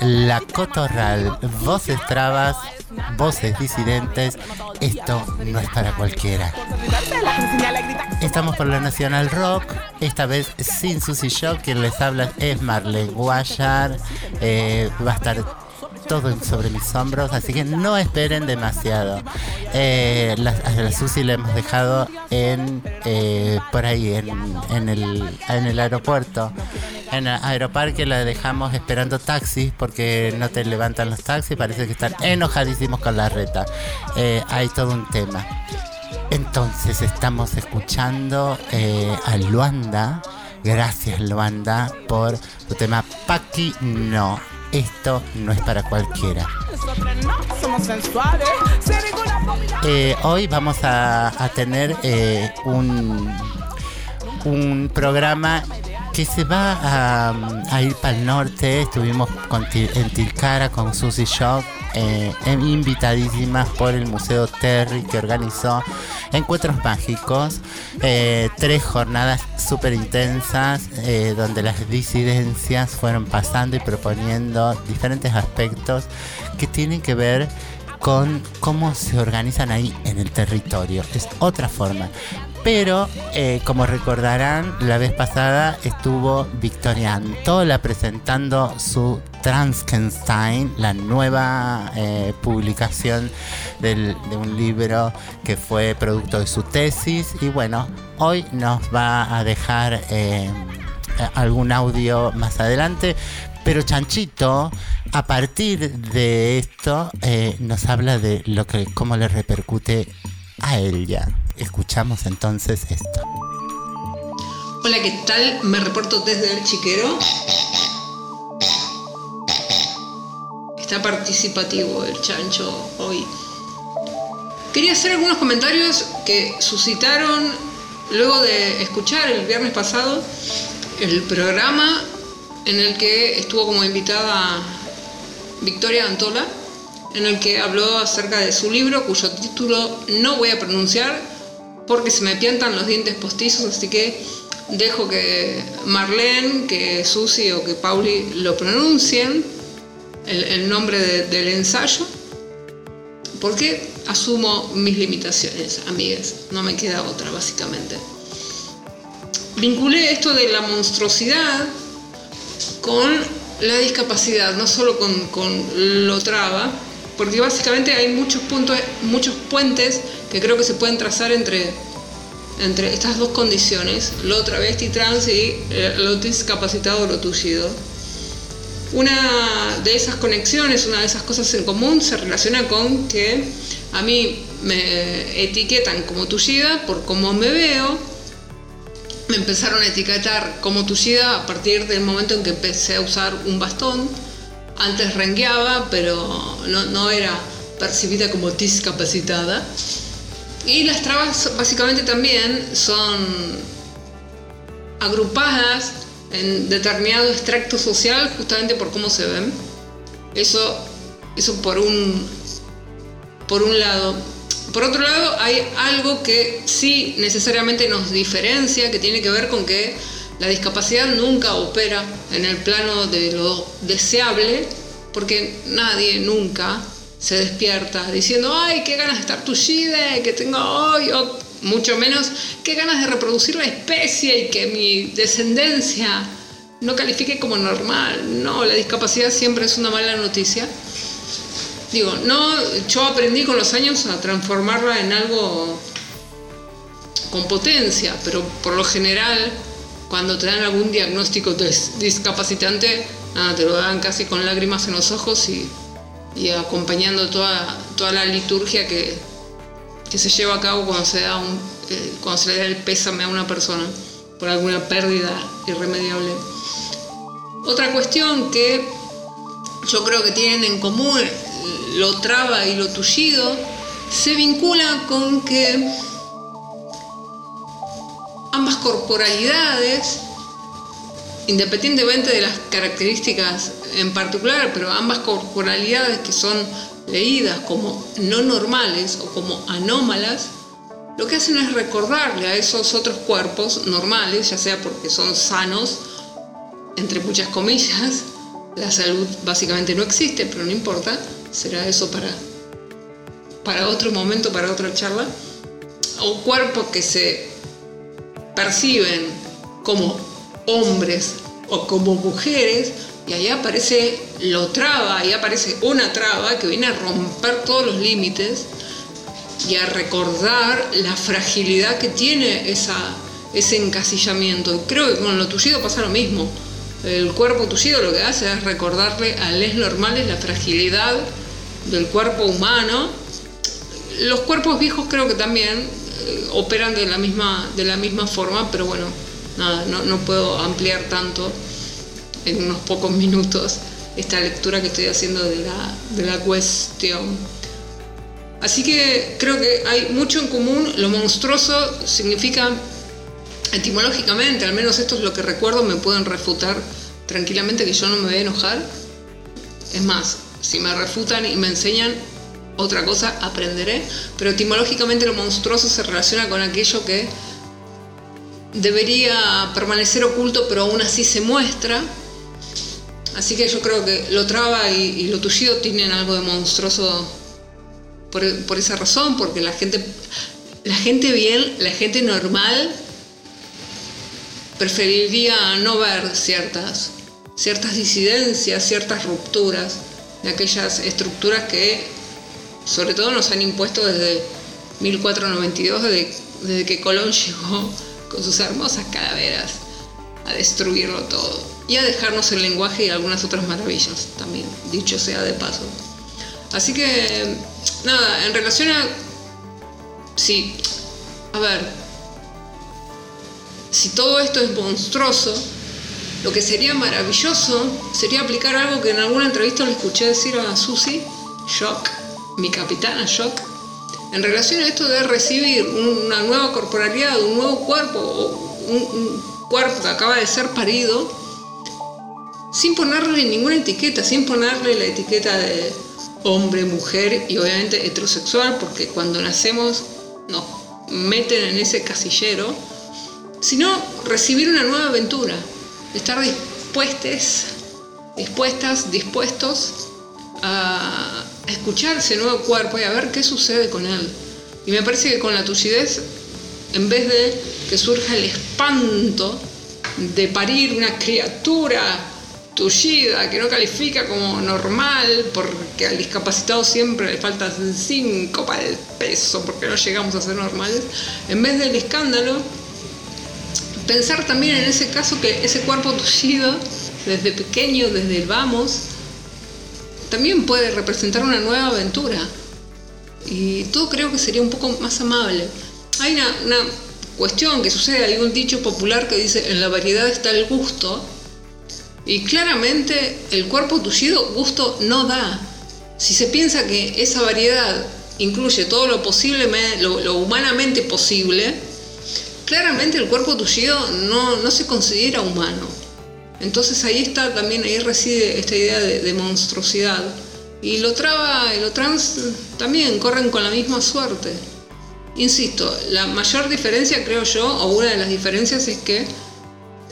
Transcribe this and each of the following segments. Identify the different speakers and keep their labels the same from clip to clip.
Speaker 1: La Cotorral, voces trabas, voces disidentes, esto no es para cualquiera. Estamos por la Nacional Rock, esta vez sin Susy Shock, quien les habla es Marlene Guayar, eh, va a estar todo sobre mis hombros, así que no esperen demasiado. Eh, la, a la Susi le hemos dejado en eh, por ahí, en, el, en el aeropuerto. En el aeroparque la dejamos esperando taxis porque no te levantan los taxis, parece que están enojadísimos con la reta. Eh, hay todo un tema. Entonces estamos escuchando eh, a Luanda. Gracias Luanda por tu tema Paqui No esto no es para cualquiera. Eh, hoy vamos a, tener eh, un, un programa que se va a, ir para el norte. Estuvimos en Tilcara con Susie Shock eh, invitadísimas por el Museo Terry que organizó Encuentros Mágicos, eh, tres jornadas súper intensas eh, donde las disidencias fueron pasando y proponiendo diferentes aspectos que tienen que ver con cómo se organizan ahí en el territorio. Es otra forma. Pero, eh, como recordarán, la vez pasada estuvo Victoria Antola presentando su Transkenstein, la nueva eh, publicación de un libro que fue producto de su tesis. Y bueno, hoy nos va a dejar eh, algún audio más adelante. Pero Chanchito, a partir de esto, nos habla de lo que, cómo le repercute a ella. Escuchamos entonces esto.
Speaker 2: Hola, ¿qué tal? Me reporto desde el chiquero. Está participativo el chancho hoy. Quería hacer algunos comentarios que suscitaron luego de escuchar el viernes pasado el programa en el que estuvo como invitada Victoria Antola en el que habló acerca de su libro, cuyo título no voy a pronunciar porque se me pientan los dientes postizos, así que dejo que Marlene, que Susi o que Pauli lo pronuncien, el, nombre del ensayo, porque asumo mis limitaciones, amigas, no me queda otra, básicamente. Vinculé esto de la monstruosidad con la discapacidad, no solo con, con lo traba, porque básicamente hay muchos puntos, muchos puentes que creo que se pueden trazar entre, entre estas dos condiciones, lo travesti trans y eh, lo discapacitado o lo tullido. Una de esas conexiones, una de esas cosas en común se relaciona con que a mí me etiquetan como tullida por cómo me veo, me empezaron a etiquetar como tullida a partir del momento en que empecé a usar un bastón antes rengueaba, pero no, era percibida como discapacitada. Y las trabas básicamente también son agrupadas en determinado extracto social justamente por cómo se ven. Eso, eso por, un, por un lado. Por otro lado, hay algo que sí necesariamente nos diferencia, que tiene que ver con que la discapacidad nunca opera en el plano de lo deseable, porque nadie nunca se despierta diciendo, ay, qué ganas de estar tullida, que tengo hoy, o mucho menos, qué ganas de reproducir la especie y que mi descendencia no califique como normal. No, la discapacidad siempre es una mala noticia. Digo, no, yo aprendí con los años a transformarla en algo con potencia, pero por lo general cuando te dan algún diagnóstico discapacitante, te lo dan casi con lágrimas en los ojos y, acompañando toda, toda la liturgia que, se lleva a cabo cuando se, da un, eh, cuando se le da el pésame a una persona por alguna pérdida irremediable. Otra cuestión que yo creo que tienen en común lo traba y lo tullido se vincula con que ambas corporalidades, independientemente de las características en particular, pero ambas corporalidades que son leídas como no normales o como anómalas, lo que hacen es recordarle a esos otros cuerpos normales, ya sea porque son sanos, entre muchas comillas, la salud básicamente no existe, pero no importa, será eso para, para otro momento, para otra charla, o cuerpos que se perciben como hombres o como mujeres, y ahí aparece lo traba, ahí aparece una traba que viene a romper todos los límites y a recordar la fragilidad que tiene esa, ese encasillamiento. Creo que con lo tullido pasa lo mismo. El cuerpo tullido lo que hace es recordarle a les normales la fragilidad del cuerpo humano. Los cuerpos viejos creo que también eh, operan de la, misma, de la misma forma, pero bueno, no, no puedo ampliar tanto en unos pocos minutos esta lectura que estoy haciendo de la, de la cuestión. Así que creo que hay mucho en común. Lo monstruoso significa, etimológicamente, al menos esto es lo que recuerdo, me pueden refutar tranquilamente que yo no me voy a enojar. Es más, si me refutan y me enseñan otra cosa, aprenderé. Pero etimológicamente lo monstruoso se relaciona con aquello que debería permanecer oculto, pero aún así se muestra. Así que yo creo que lo traba y, lo tullido tienen algo de monstruoso por, esa razón, porque la gente, la gente bien, la gente normal, preferiría no ver ciertas, ciertas disidencias, ciertas rupturas de aquellas estructuras que sobre todo nos han impuesto desde 1492, desde, desde que Colón llegó con sus hermosas calaveras a destruirlo todo y a dejarnos el lenguaje y algunas otras maravillas también, dicho sea de paso. Así que nada, en relación a... Sí, a ver, si todo esto es monstruoso, lo que sería maravilloso sería aplicar algo que en alguna entrevista le escuché decir a Susi, Shock, mi capitana Shock, en relación a esto de recibir una nueva corporalidad, un nuevo cuerpo, o un cuerpo que acaba de ser parido, sin ponerle ninguna etiqueta, sin ponerle la etiqueta de hombre, mujer y obviamente heterosexual, porque cuando nacemos nos meten en ese casillero, sino recibir una nueva aventura, estar dispuestos, dispuestas, dispuestos a escuchar ese nuevo cuerpo y a ver qué sucede con él. Y me parece que con la tucidez, en vez de que surja el espanto de parir una criatura tullida, que no califica como normal, porque al discapacitado siempre le faltan 5 para el peso, porque no llegamos a ser normales, en vez del escándalo, pensar también en ese caso que ese cuerpo tullido, desde pequeño, desde el vamos, también puede representar una nueva aventura. Y todo creo que sería un poco más amable. Hay una, cuestión que sucede, hay un dicho popular que dice, en la variedad está el gusto, y claramente el cuerpo tullido gusto no da. Si se piensa que esa variedad incluye todo lo posible, lo, humanamente posible, claramente el cuerpo tullido no, se considera humano. Entonces ahí está también, ahí reside esta idea de, monstruosidad. Y lo traba y lo trans también corren con la misma suerte. Insisto, la mayor diferencia creo yo, o una de las diferencias es que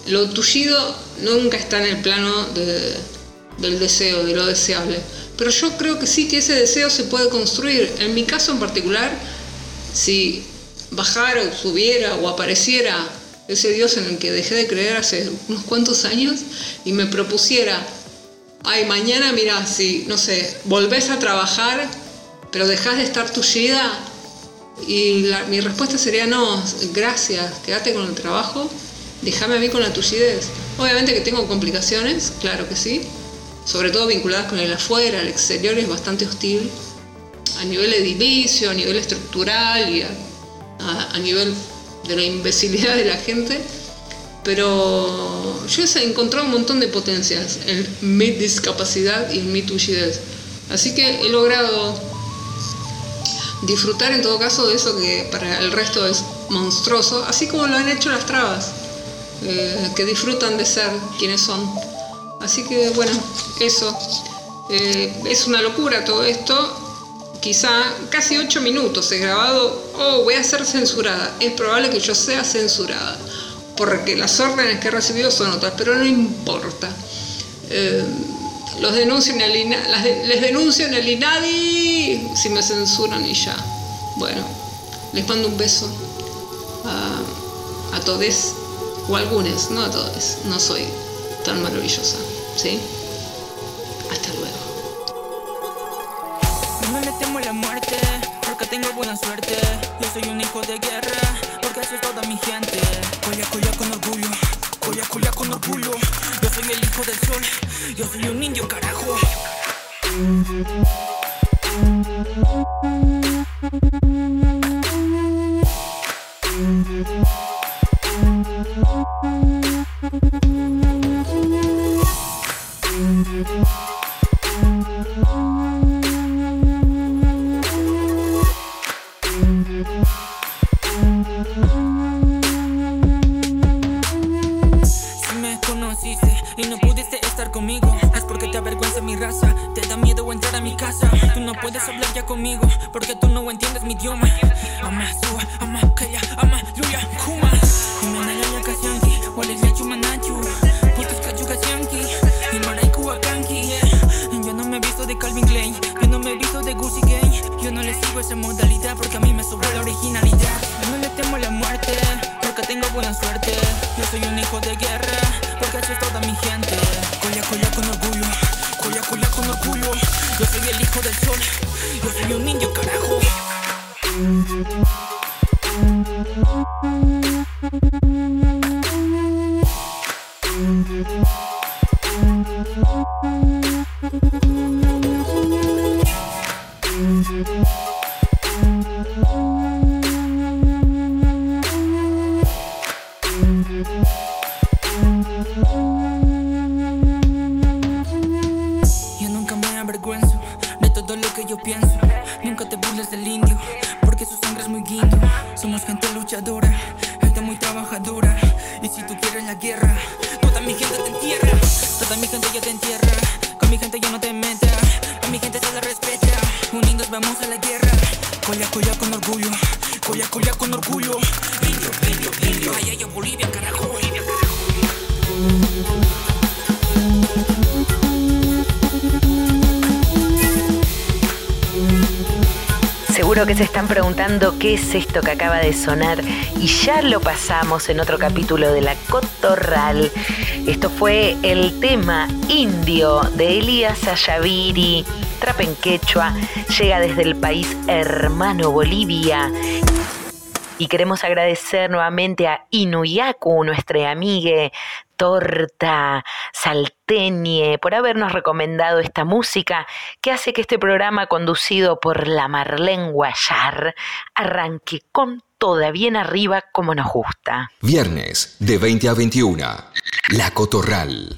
Speaker 2: lo tullido nunca está en el plano del deseo, de lo deseable. Pero yo creo que sí que ese deseo se puede construir. En mi caso en particular, si bajara o subiera o apareciera ese Dios en el que dejé de creer hace unos cuantos años y me propusiera, ay, mañana mira, si, no sé, volvés a trabajar, pero dejás de estar tullida, y mi respuesta sería no, gracias, quédate con el trabajo déjame a mí con la tullidez. Obviamente que tengo complicaciones, claro que sí, sobre todo vinculadas con el afuera, el exterior es bastante hostil, a nivel edilicio, a nivel estructural y a, nivel de la imbecilidad de la gente, pero yo he encontrado un montón de potencias en mi discapacidad y en mi tullidez. Así que he logrado disfrutar en todo caso de eso que para el resto es monstruoso, así como lo han hecho las trabas. Eh, que disfrutan de ser quienes son. Así que bueno, eso. Eh, es una locura todo esto. Quizá casi ocho minutos he grabado, oh, voy a ser censurada. Es probable que yo sea censurada, porque las órdenes que he recibido son otras, pero no importa. Eh, los denuncian el les denuncio en el INADI si me censuran y ya. Bueno, les mando un beso a, a todos, o a algunos, no a todos, no soy tan maravillosa, ¿sí? Hasta luego.
Speaker 3: Tengo buena suerte. Yo soy un hijo de guerra, porque así es toda mi gente. Colla, colla con orgullo, colla, colla con orgullo. Yo soy el hijo del sol, yo soy un indio carajo. Conmigo, porque tú no entiendes mi idioma. Ama sua, ama kaya, ama luya, kuma. Imanaya kasanki, wale lechu manachu. Putos kachuka yanki, y maraiku akanki. Yo no me visto de Calvin Klein, yo no me visto de Gucci Gang. Yo no le sigo esa modalidad porque a mí me sobra la originalidad. No le temo la muerte, porque tengo buena suerte. Yo soy un hijo de guerra, porque así es toda mi gente. Colla, colla con orgullo, colla, colla con orgullo. Yo soy el hijo del sol, es
Speaker 4: esto que acaba de sonar y ya lo pasamos en otro capítulo de La Cotorral. Esto fue el tema indio de Elías Ayaviri, trap en quechua, llega desde el país hermano Bolivia. Y queremos agradecer nuevamente a Inuyaku, nuestra amiga torta salteñe, por habernos recomendado esta música que hace que este programa conducido por la Marlene Guayar arranque con toda bien arriba como nos gusta.
Speaker 5: Viernes de 20 a 21. La Cotorral.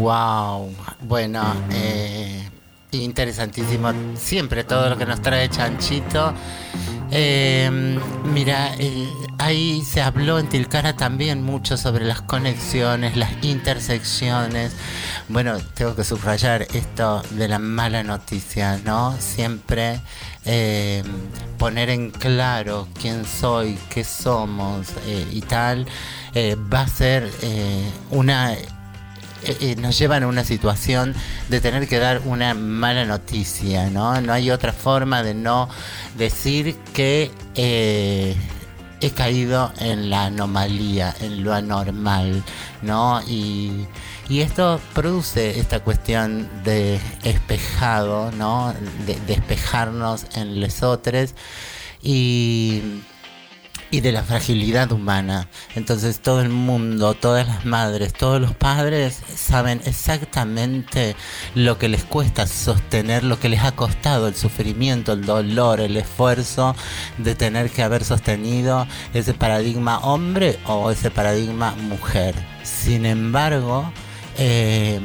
Speaker 1: Wow. Bueno, eh, interesantísimo. Siempre todo lo que nos trae Chanchito. Eh, mira, eh, ahí se habló en Tilcara también mucho sobre las conexiones, las intersecciones. Bueno, tengo que subrayar esto de la mala noticia, ¿no? Siempre eh, poner en claro quién soy, qué somos eh, y tal, eh, va a ser una eh, eh, nos llevan a una situación de tener que dar una mala noticia, ¿no? No hay otra forma de no decir que eh, he caído en la anomalía, en lo anormal, ¿no? Y, y esto produce esta cuestión de espejado, ¿no? De, de espejarnos en lesotres y y de la fragilidad humana. Entonces todo el mundo, todas las madres, todos los padres saben exactamente lo que les cuesta sostener, lo que les ha costado el sufrimiento, el dolor, el esfuerzo de tener que haber sostenido ese paradigma hombre o ese paradigma mujer. Sin embargo, eh,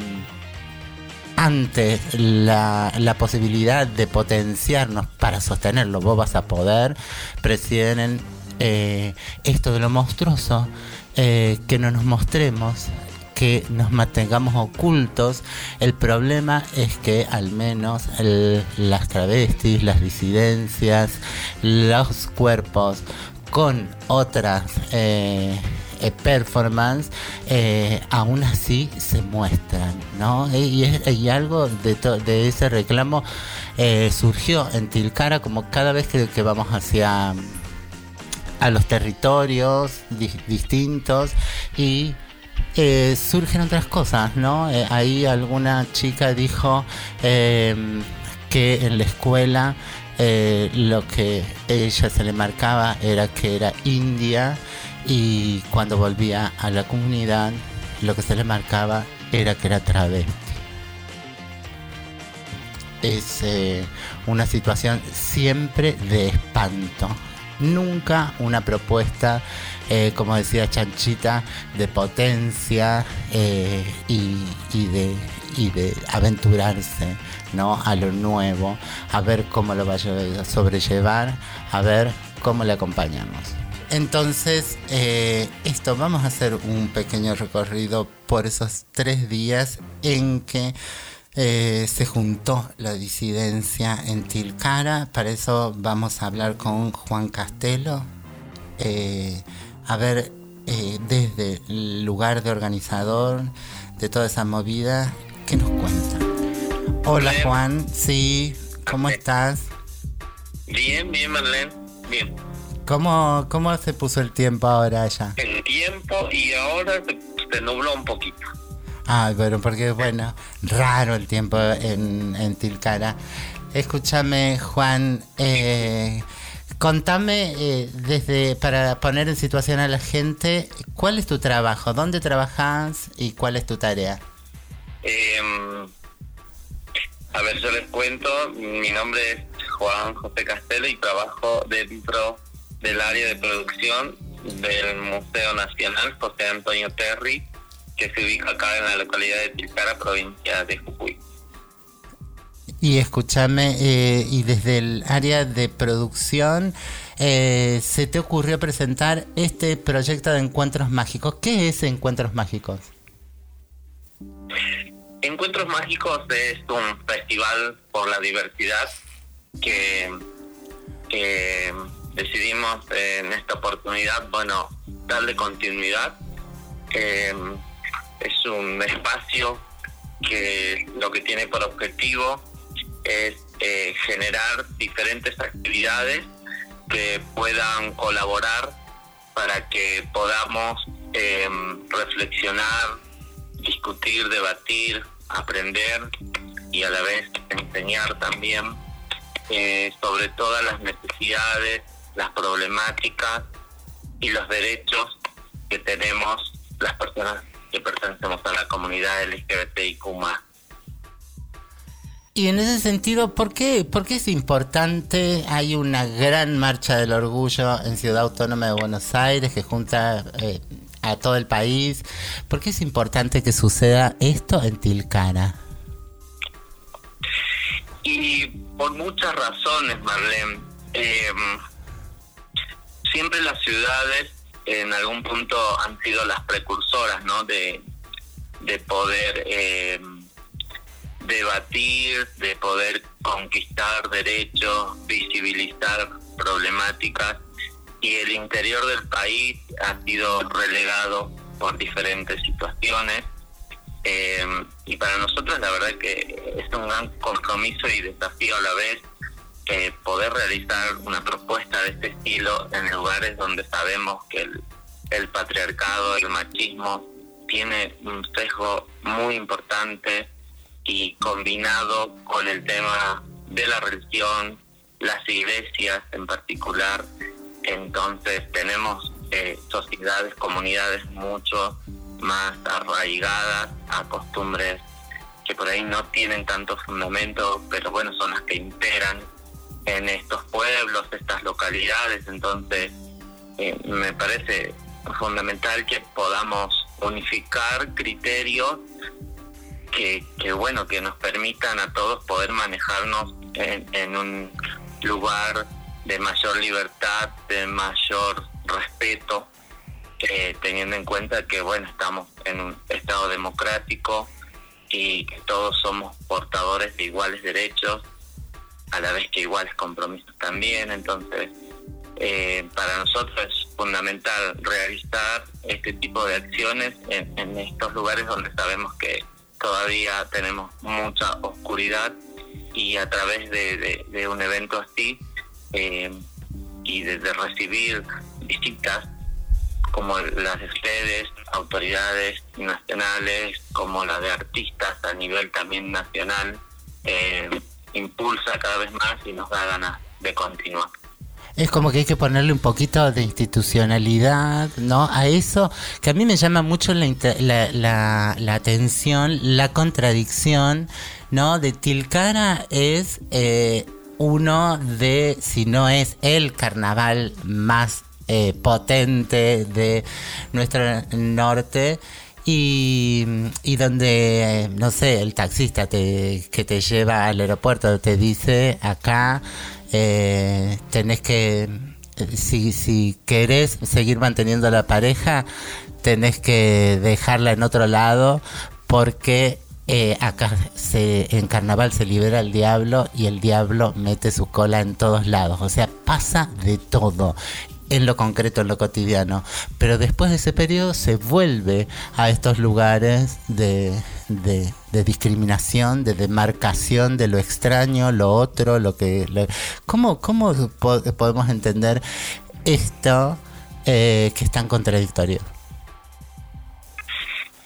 Speaker 1: ante la, la, posibilidad de potenciarnos para sostenerlo, vos vas a poder, prefieren eh, esto de lo monstruoso, eh, que no nos mostremos, que nos mantengamos ocultos. El problema es que al menos las travestis, las disidencias, los cuerpos con otras eh, eh, performance, aún así se muestran, ¿no? Y, y algo de, de ese reclamo surgió en Tilcara como cada vez que vamos hacia a los territorios distintos y eh, surgen otras cosas, ¿no? Eh, ahí alguna chica dijo em, que en la escuela eh, lo que ella se le marcaba era que era india y cuando volvía a la comunidad lo que se le marcaba era que era travesti. Es una situación siempre de espanto nunca una propuesta, eh, como decía Chanchita, de potencia eh, y, de, de aventurarse ¿no? a lo nuevo, a ver cómo lo va a sobrellevar, a ver cómo le acompañamos. Entonces, eh, esto, vamos a hacer un pequeño recorrido por esos tres días en que eh, se juntó la disidencia en Tilcara. Para eso vamos a hablar con Juan Castelo. Eh, a ver, eh, desde el lugar de organizador de toda esa movida, ¿qué nos cuenta? Hola Juan, sí, ¿cómo estás?
Speaker 6: Bien, bien Marlene, bien.
Speaker 1: ¿Cómo, ¿Cómo se puso el tiempo ahora
Speaker 6: allá? El tiempo y ahora se nubló un poquito.
Speaker 1: Ah, pero porque bueno, raro el tiempo en, en Tilcara. Escúchame, Juan, eh, contame eh, desde para poner en situación a la gente, ¿cuál es tu trabajo? ¿Dónde trabajas y cuál es tu tarea?
Speaker 6: Em, a ver, yo les cuento, mi nombre es Juan José Castelo y trabajo dentro del área de producción del Museo Nacional José Antonio Terry que se ubica acá en la localidad de Tilcara, provincia de Jujuy.
Speaker 1: Y escúchame, eh, y desde el área de producción, eh, ¿se te ocurrió presentar este proyecto de Encuentros Mágicos? ¿Qué es Encuentros Mágicos?
Speaker 6: Encuentros Mágicos es un festival por la diversidad que, que decidimos en esta oportunidad, bueno, darle continuidad. Eh, es un espacio que lo que tiene por objetivo es eh, generar diferentes actividades que puedan colaborar para que podamos em, reflexionar, discutir, debatir, aprender y a la vez enseñar también eh, sobre todas las necesidades, las problemáticas y los derechos que tenemos las personas que pertenecemos a la comunidad LGBTIQ+.
Speaker 1: Y en ese sentido, ¿por qué, ¿por qué es importante? Hay una gran marcha del orgullo en Ciudad Autónoma de Buenos Aires que junta eh, a todo el país. ¿Por qué es importante que suceda esto en Tilcara?
Speaker 6: Y por muchas razones, Marlene. Em, siempre las ciudades en algún punto han sido las precursoras, ¿no? De, de poder eh, debatir, de poder conquistar derechos, visibilizar problemáticas y el interior del país ha sido relegado por diferentes situaciones. Eh, y para nosotros la verdad que es un gran compromiso y desafío a la vez eh, poder realizar una propuesta de este estilo en lugares donde sabemos que el, patriarcado, el machismo tiene un sesgo muy importante y combinado con el tema de la religión, las iglesias en particular, entonces tenemos eh, sociedades, comunidades mucho más arraigadas a costumbres que por ahí no tienen tanto fundamento, pero bueno, son las que imperan en estos pueblos, estas localidades, entonces eh, me parece fundamental que podamos unificar criterios que, bueno que nos permitan a todos poder manejarnos en, en un lugar de mayor libertad, de mayor respeto eh, teniendo en cuenta que, bueno, estamos en un Estado democrático y que todos somos portadores de iguales derechos, a la vez que iguales compromisos también, entonces eh, para nosotros es fundamental realizar este tipo de acciones en, estos lugares donde sabemos que todavía tenemos mucha oscuridad y a través de, un evento así eh, y de, recibir visitas como las de ustedes, autoridades nacionales, como la de artistas a nivel también nacional, eh, impulsa cada vez más y nos da ganas de continuar
Speaker 1: es como que hay que ponerle un poquito de institucionalidad, ¿no? A eso que a mí me llama mucho la, la, la, atención, la contradicción, ¿no? De Tilcara es eh, uno de, si no es el carnaval más eh, potente de nuestro norte. Y, y, donde, no sé, el taxista te, que te lleva al aeropuerto te dice acá eh, tenés que, si, si querés seguir manteniendo la pareja, tenés que dejarla en otro lado porque eh, acá se, en carnaval se libera el diablo y el diablo mete su cola en todos lados. O sea, pasa de todo en lo concreto, en lo cotidiano. Pero después de ese periodo se vuelve a estos lugares de, de, discriminación, de demarcación de lo extraño, lo otro, lo que... ¿Cómo, cómo podemos entender esto eh, que es tan contradictorio?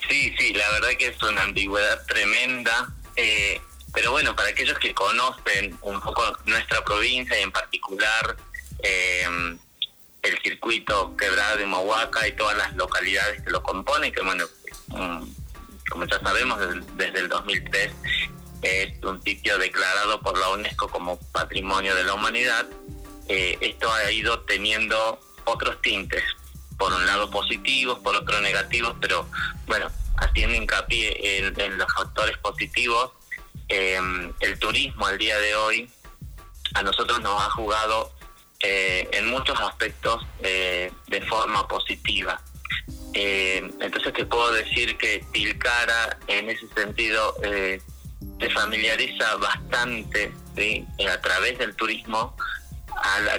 Speaker 6: Sí, sí, la verdad que es una ambigüedad tremenda. Eh, pero bueno, para aquellos que conocen un poco nuestra provincia y en particular eh, el circuito quebrado de Mahuaca y todas las localidades que lo componen, que bueno, como ya sabemos, desde el 2003 es un sitio declarado por la UNESCO como Patrimonio de la Humanidad. Eh, esto ha ido teniendo otros tintes, por un lado positivos, por otro negativos, pero bueno, haciendo hincapié en, los factores positivos, eh, el turismo al día de hoy a nosotros nos ha jugado eh, en muchos aspectos eh, de forma positiva. Eh, entonces te puedo decir que Tilcara en ese sentido se familiariza bastante a través del turismo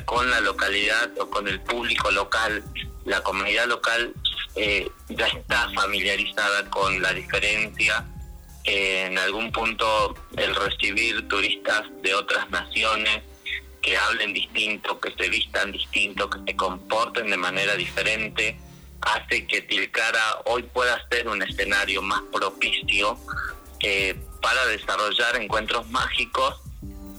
Speaker 6: con la localidad o con el público local. La comunidad local ya está familiarizada con la diferencia en algún punto el recibir turistas de otras naciones que hablen distinto, que se vistan distinto, que se comporten de manera diferente, hace que Tilcara hoy pueda ser un escenario más propicio eh, para desarrollar encuentros mágicos,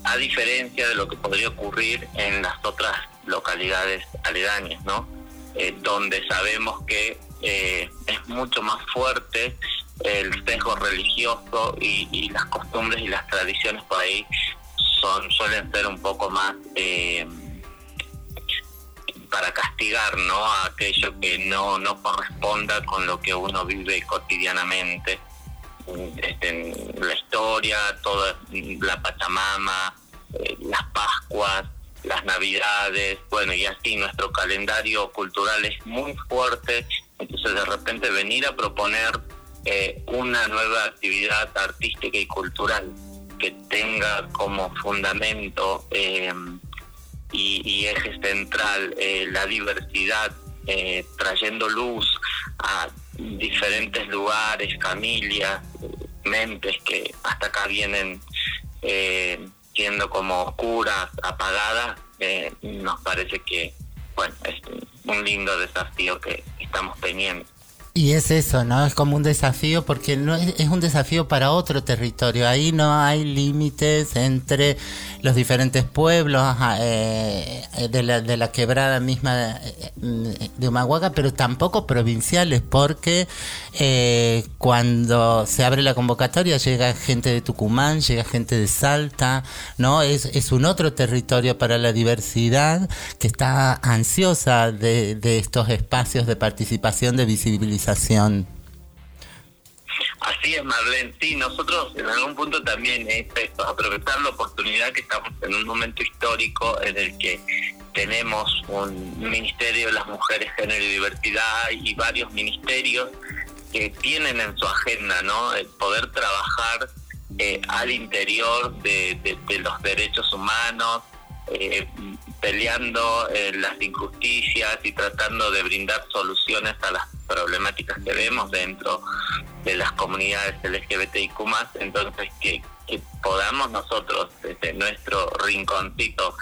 Speaker 6: a diferencia de lo que podría ocurrir en las otras localidades aledañas, ¿no? Eh, donde sabemos que eh, es mucho más fuerte el sesgo religioso y, y, las costumbres y las tradiciones por ahí son suelen ser un poco más eh, para castigar no a aquello que no no corresponda con lo que uno vive cotidianamente este, la historia toda la pachamama eh, las pascuas las navidades bueno y así nuestro calendario cultural es muy fuerte. Entonces de repente venir a proponer eh, una nueva actividad artística y cultural que tenga como fundamento eh, y, eje central eh, la diversidad, eh, trayendo luz a diferentes lugares, familias, mentes que hasta acá vienen siendo como oscuras, apagadas, nos parece que bueno es un lindo desafío que estamos teniendo.
Speaker 1: Y es eso, ¿no? Es como un desafío porque no es, un desafío para otro territorio. Ahí no hay límites entre los diferentes pueblos eh, de, la, de, la, quebrada misma de Humahuaca, pero tampoco provinciales, porque eh, cuando se abre la convocatoria llega gente de Tucumán, llega gente de Salta, ¿no? Es, es un otro territorio para la diversidad que está ansiosa de, de estos espacios de participación, de visibilización
Speaker 6: Así es, Marlene. Sí, nosotros en algún punto también es esto, aprovechar la oportunidad que estamos en un momento histórico en el que tenemos un Ministerio de las Mujeres, Género y Diversidad y varios ministerios que tienen en su agenda ¿no? el poder trabajar eh, al interior de, los derechos humanos, eh, peleando eh, las injusticias y tratando de brindar soluciones a las problemáticas que vemos dentro de las comunidades LGBTIQ+, entonces que, que podamos nosotros desde nuestro rinconcito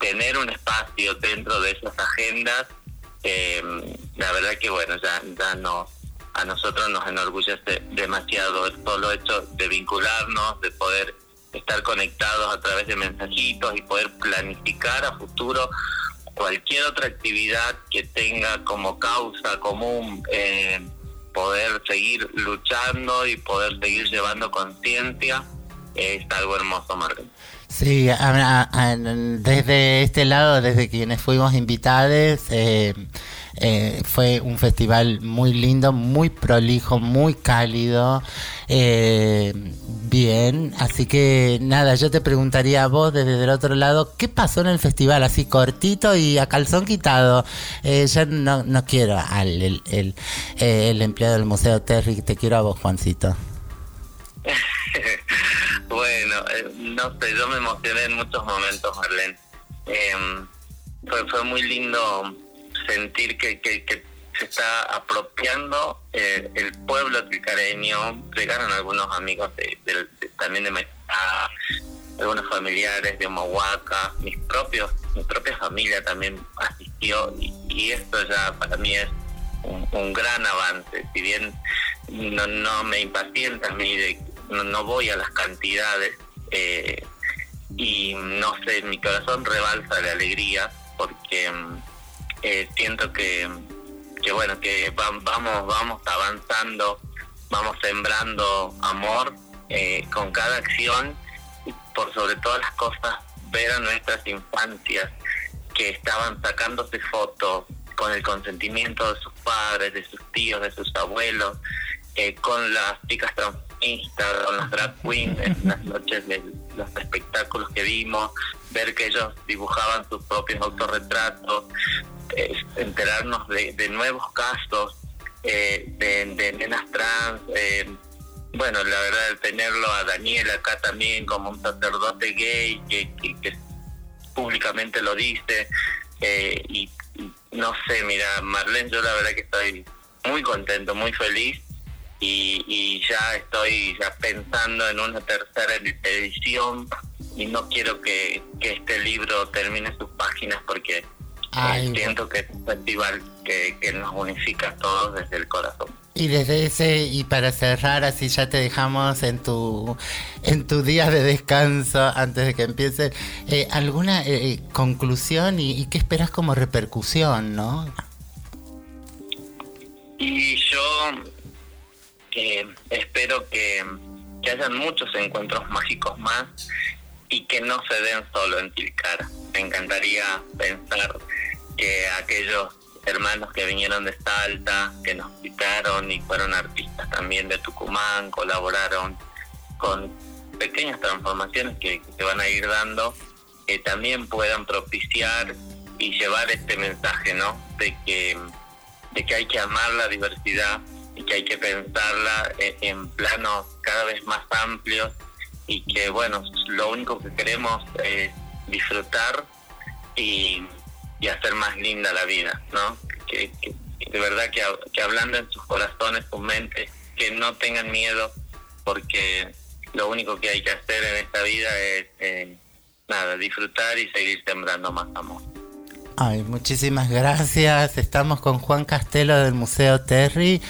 Speaker 6: tener un espacio dentro de esas agendas, la verdad que bueno, ya, ya nos a nosotros nos enorgullece demasiado el solo hecho de vincularnos, de poder estar conectados a través de mensajitos y poder planificar a futuro cualquier otra actividad que tenga como causa común eh, poder seguir luchando y poder seguir llevando conciencia es algo hermoso, Martín.
Speaker 1: Sí, desde este lado, desde quienes fuimos invitados, eh, eh, fue un festival muy lindo, muy prolijo, muy cálido. Eh, bien, así que nada, yo te preguntaría a vos desde el otro lado, ¿qué pasó en el festival? Así cortito y a calzón quitado. Eh, yo no, no quiero al el, el, el empleado del Museo Terry, te quiero a vos, Juancito.
Speaker 6: bueno, no sé, yo me emocioné en muchos momentos, Marlene. Em, fue, fue muy lindo sentir que, que, se está apropiando eh, el pueblo tricareño. Llegaron algunos amigos de, también de Meta, algunos familiares de Omahuaca, mis propios, mi propia familia también asistió y, esto ya para mí es un, gran avance. Si bien no, no me impacienta a de, no, voy a las cantidades eh, y no sé, mi corazón rebalsa de alegría porque mm, eh, siento que, que bueno, que vamos, vamos avanzando, vamos sembrando amor eh, con cada acción y por sobre todas las cosas ver a nuestras infancias que estaban sacándose fotos con el consentimiento de sus padres, de sus tíos, de sus abuelos, eh, con las chicas transformistas, con las drag queens en las noches de los espectáculos que vimos, ver que ellos dibujaban sus propios autorretratos, enterarnos de, nuevos casos eh, de, nenas trans. Eh, bueno, la verdad, el tenerlo a Daniel acá también como un sacerdote gay que, públicamente lo dice. Eh, y, no sé, mira, Marlene, yo la verdad que estoy muy contento, muy feliz. Y, y ya estoy ya pensando en una tercera edición y no quiero que, que este libro termine sus páginas porque siento que es un festival que, nos unifica a todos desde el corazón.
Speaker 1: Y desde ese, y para cerrar, así ya te dejamos en tu, en tu día de descanso antes de que empiece, eh, ¿alguna eh, conclusión y, qué esperas como repercusión, no?
Speaker 6: Y yo eh, espero que, que hayan muchos encuentros mágicos más y que no se den solo en Tilcara. Me encantaría pensar que aquellos hermanos que vinieron de Salta, que nos citaron y fueron artistas también de Tucumán, colaboraron con pequeñas transformaciones que, se van a ir dando, que también puedan propiciar y llevar este mensaje, ¿no? De que, de que hay que amar la diversidad y que hay que pensarla en planos cada vez más amplios y que, bueno, lo único que queremos es disfrutar y y hacer más linda la vida, ¿no? Que, de verdad que, que hablando en sus corazones, sus mentes, que no tengan miedo, porque lo único que hay que hacer en esta vida es, eh, nada, disfrutar y seguir sembrando más amor.
Speaker 1: Ay, muchísimas gracias. Estamos con Juan Castelo del Museo Terry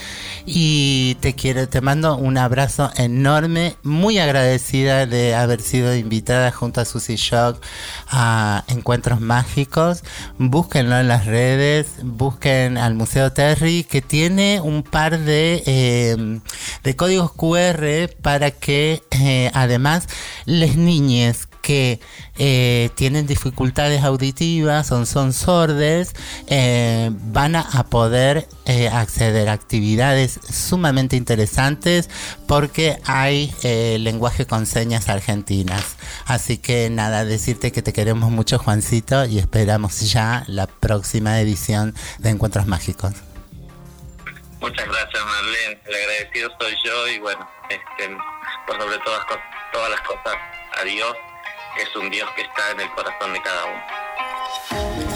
Speaker 1: y te quiero, te mando un abrazo enorme, muy agradecida de haber sido invitada junto a Susy Shock a Encuentros Mágicos. Búsquenlo en las redes, busquen al Museo Terry que tiene un par de, em, de códigos QR para que eh, además les niñes que eh, tienen dificultades auditivas o son sordes, eh, van a, poder eh, acceder a actividades sumamente interesantes porque hay lenguaje con señas argentinas. Así que nada, decirte que te queremos mucho Juancito y esperamos ya la próxima edición de Encuentros Mágicos.
Speaker 6: Muchas gracias Marlene, el agradecido soy yo y bueno, este, por sobre todas, las cosas a Dios, es un Dios que está en el corazón de cada uno.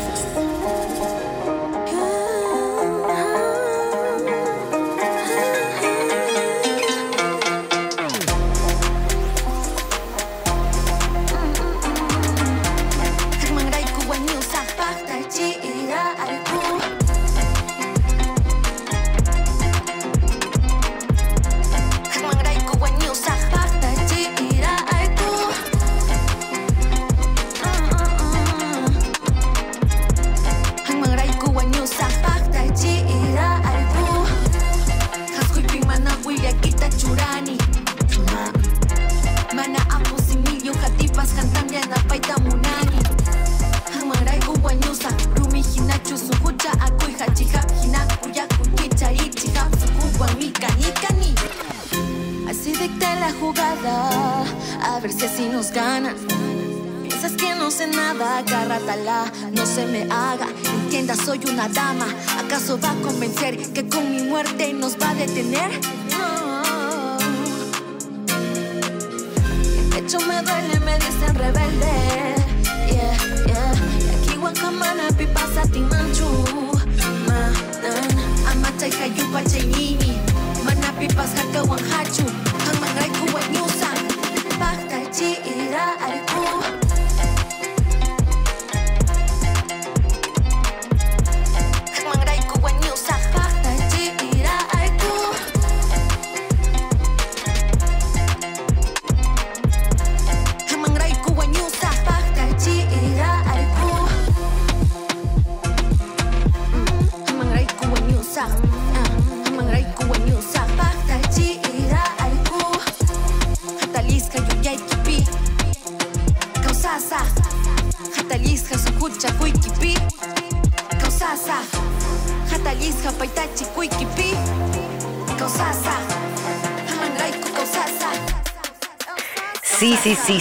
Speaker 7: A ver si así nos ganan. Piensas que no sé nada, agárratala, no se me haga. Entienda, soy una dama. ¿Acaso va a convencer que con mi muerte nos va a detener? No. De hecho, me duele, me dicen rebelde. Yeah, yeah. Y aquí, guacamana, pipasa, timanchu. Manan, amata y cayupa, chaynini. Mana, pipas, haka,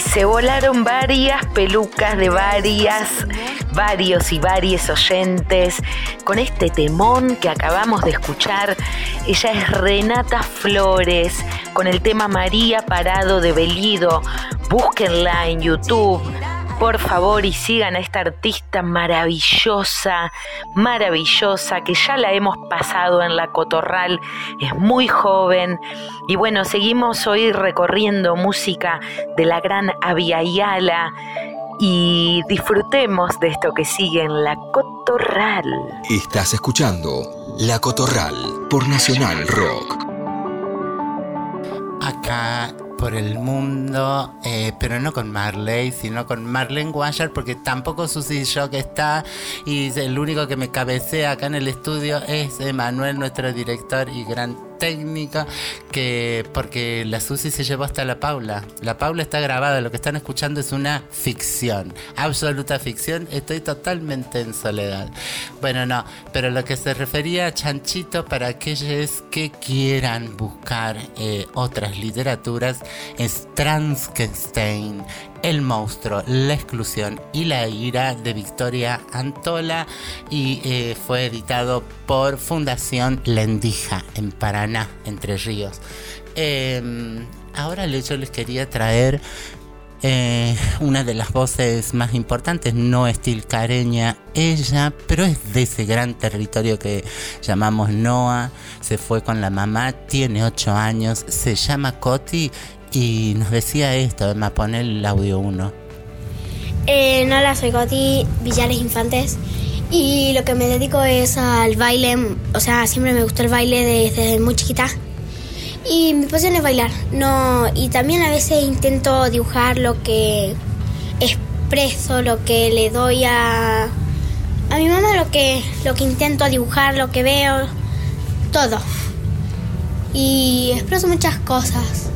Speaker 4: Se volaron varias pelucas de varias, varios y varios oyentes con este temón que acabamos de escuchar. Ella es Renata Flores con el tema María Parado de Belido. Búsquenla en YouTube por favor y sigan a esta artista maravillosa, maravillosa, que ya la hemos pasado en la cotorral, es muy joven. Y bueno, seguimos hoy recorriendo música de la gran Aviala y disfrutemos de esto que sigue en la cotorral.
Speaker 5: Estás escuchando La Cotorral por Nacional Rock.
Speaker 1: Acá por el mundo, eh, pero no con Marley, sino con Marlene Guayar, porque tampoco Susi que está y el único que me cabecea acá en el estudio es Emanuel, nuestro director y gran técnica que porque la Susi se llevó hasta la Paula. La Paula está grabada, lo que están escuchando es una ficción, absoluta ficción. Estoy totalmente en soledad. Bueno, no, pero lo que se refería a Chanchito para aquellos que quieran buscar eh, otras literaturas es Transkenstein el monstruo, la exclusión y la ira de Victoria Antola y eh, fue editado por Fundación Lendija en Paraná, Entre Ríos. Em, ahora yo les quería traer eh, una de las voces más importantes, no es tilcareña ella, pero es de ese gran territorio que llamamos Noa, se fue con la mamá, tiene 8 años, se llama Coti y nos decía esto, me pone el audio 1.
Speaker 8: Eh, hola, soy Goti Villares Infantes y lo que me dedico es al baile, o sea, siempre me gustó el baile desde muy chiquita y mi pasión es bailar, no, y también a veces intento dibujar lo que expreso, lo que le doy a, a mi mamá, lo que, lo que intento dibujar, lo que veo, todo. Y expreso muchas cosas.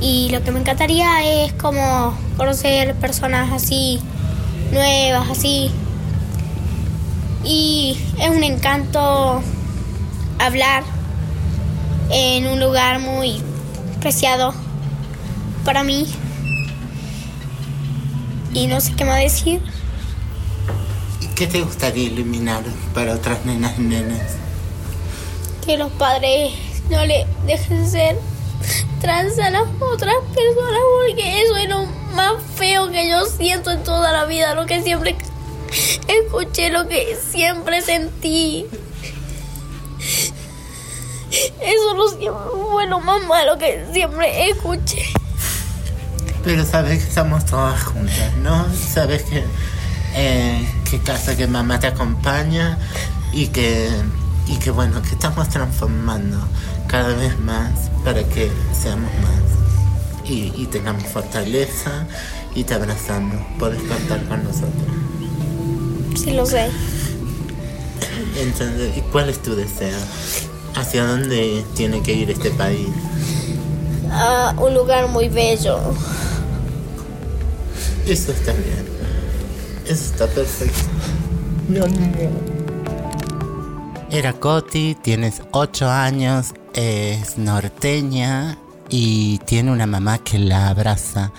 Speaker 8: Y lo que me encantaría es como conocer personas así, nuevas, así. Y es un encanto hablar en un lugar muy preciado para mí. Y no sé qué más decir.
Speaker 1: ¿Y qué te gustaría iluminar para otras nenas y nenes?
Speaker 8: Que los padres no le dejen ser trans a las otras personas porque eso es lo más feo que yo siento en toda la vida, lo que siempre escuché, lo que siempre sentí. Eso no fue lo más malo que siempre escuché.
Speaker 1: Pero sabes que estamos todas juntas, ¿no? Sabes que, eh, que casa que mamá te acompaña y que, y que bueno, que estamos transformando cada vez más para que seamos más y, y tengamos fortaleza y te abrazamos. Puedes contar con nosotros.
Speaker 8: Sí, lo sé.
Speaker 1: Entonces, ¿y cuál es tu deseo? ¿Hacia dónde tiene que ir este país?
Speaker 8: A un lugar muy bello.
Speaker 1: Eso está bien. Eso está perfecto. Era Coti, tienes 8 años, es norteña y tiene una mamá que la abraza,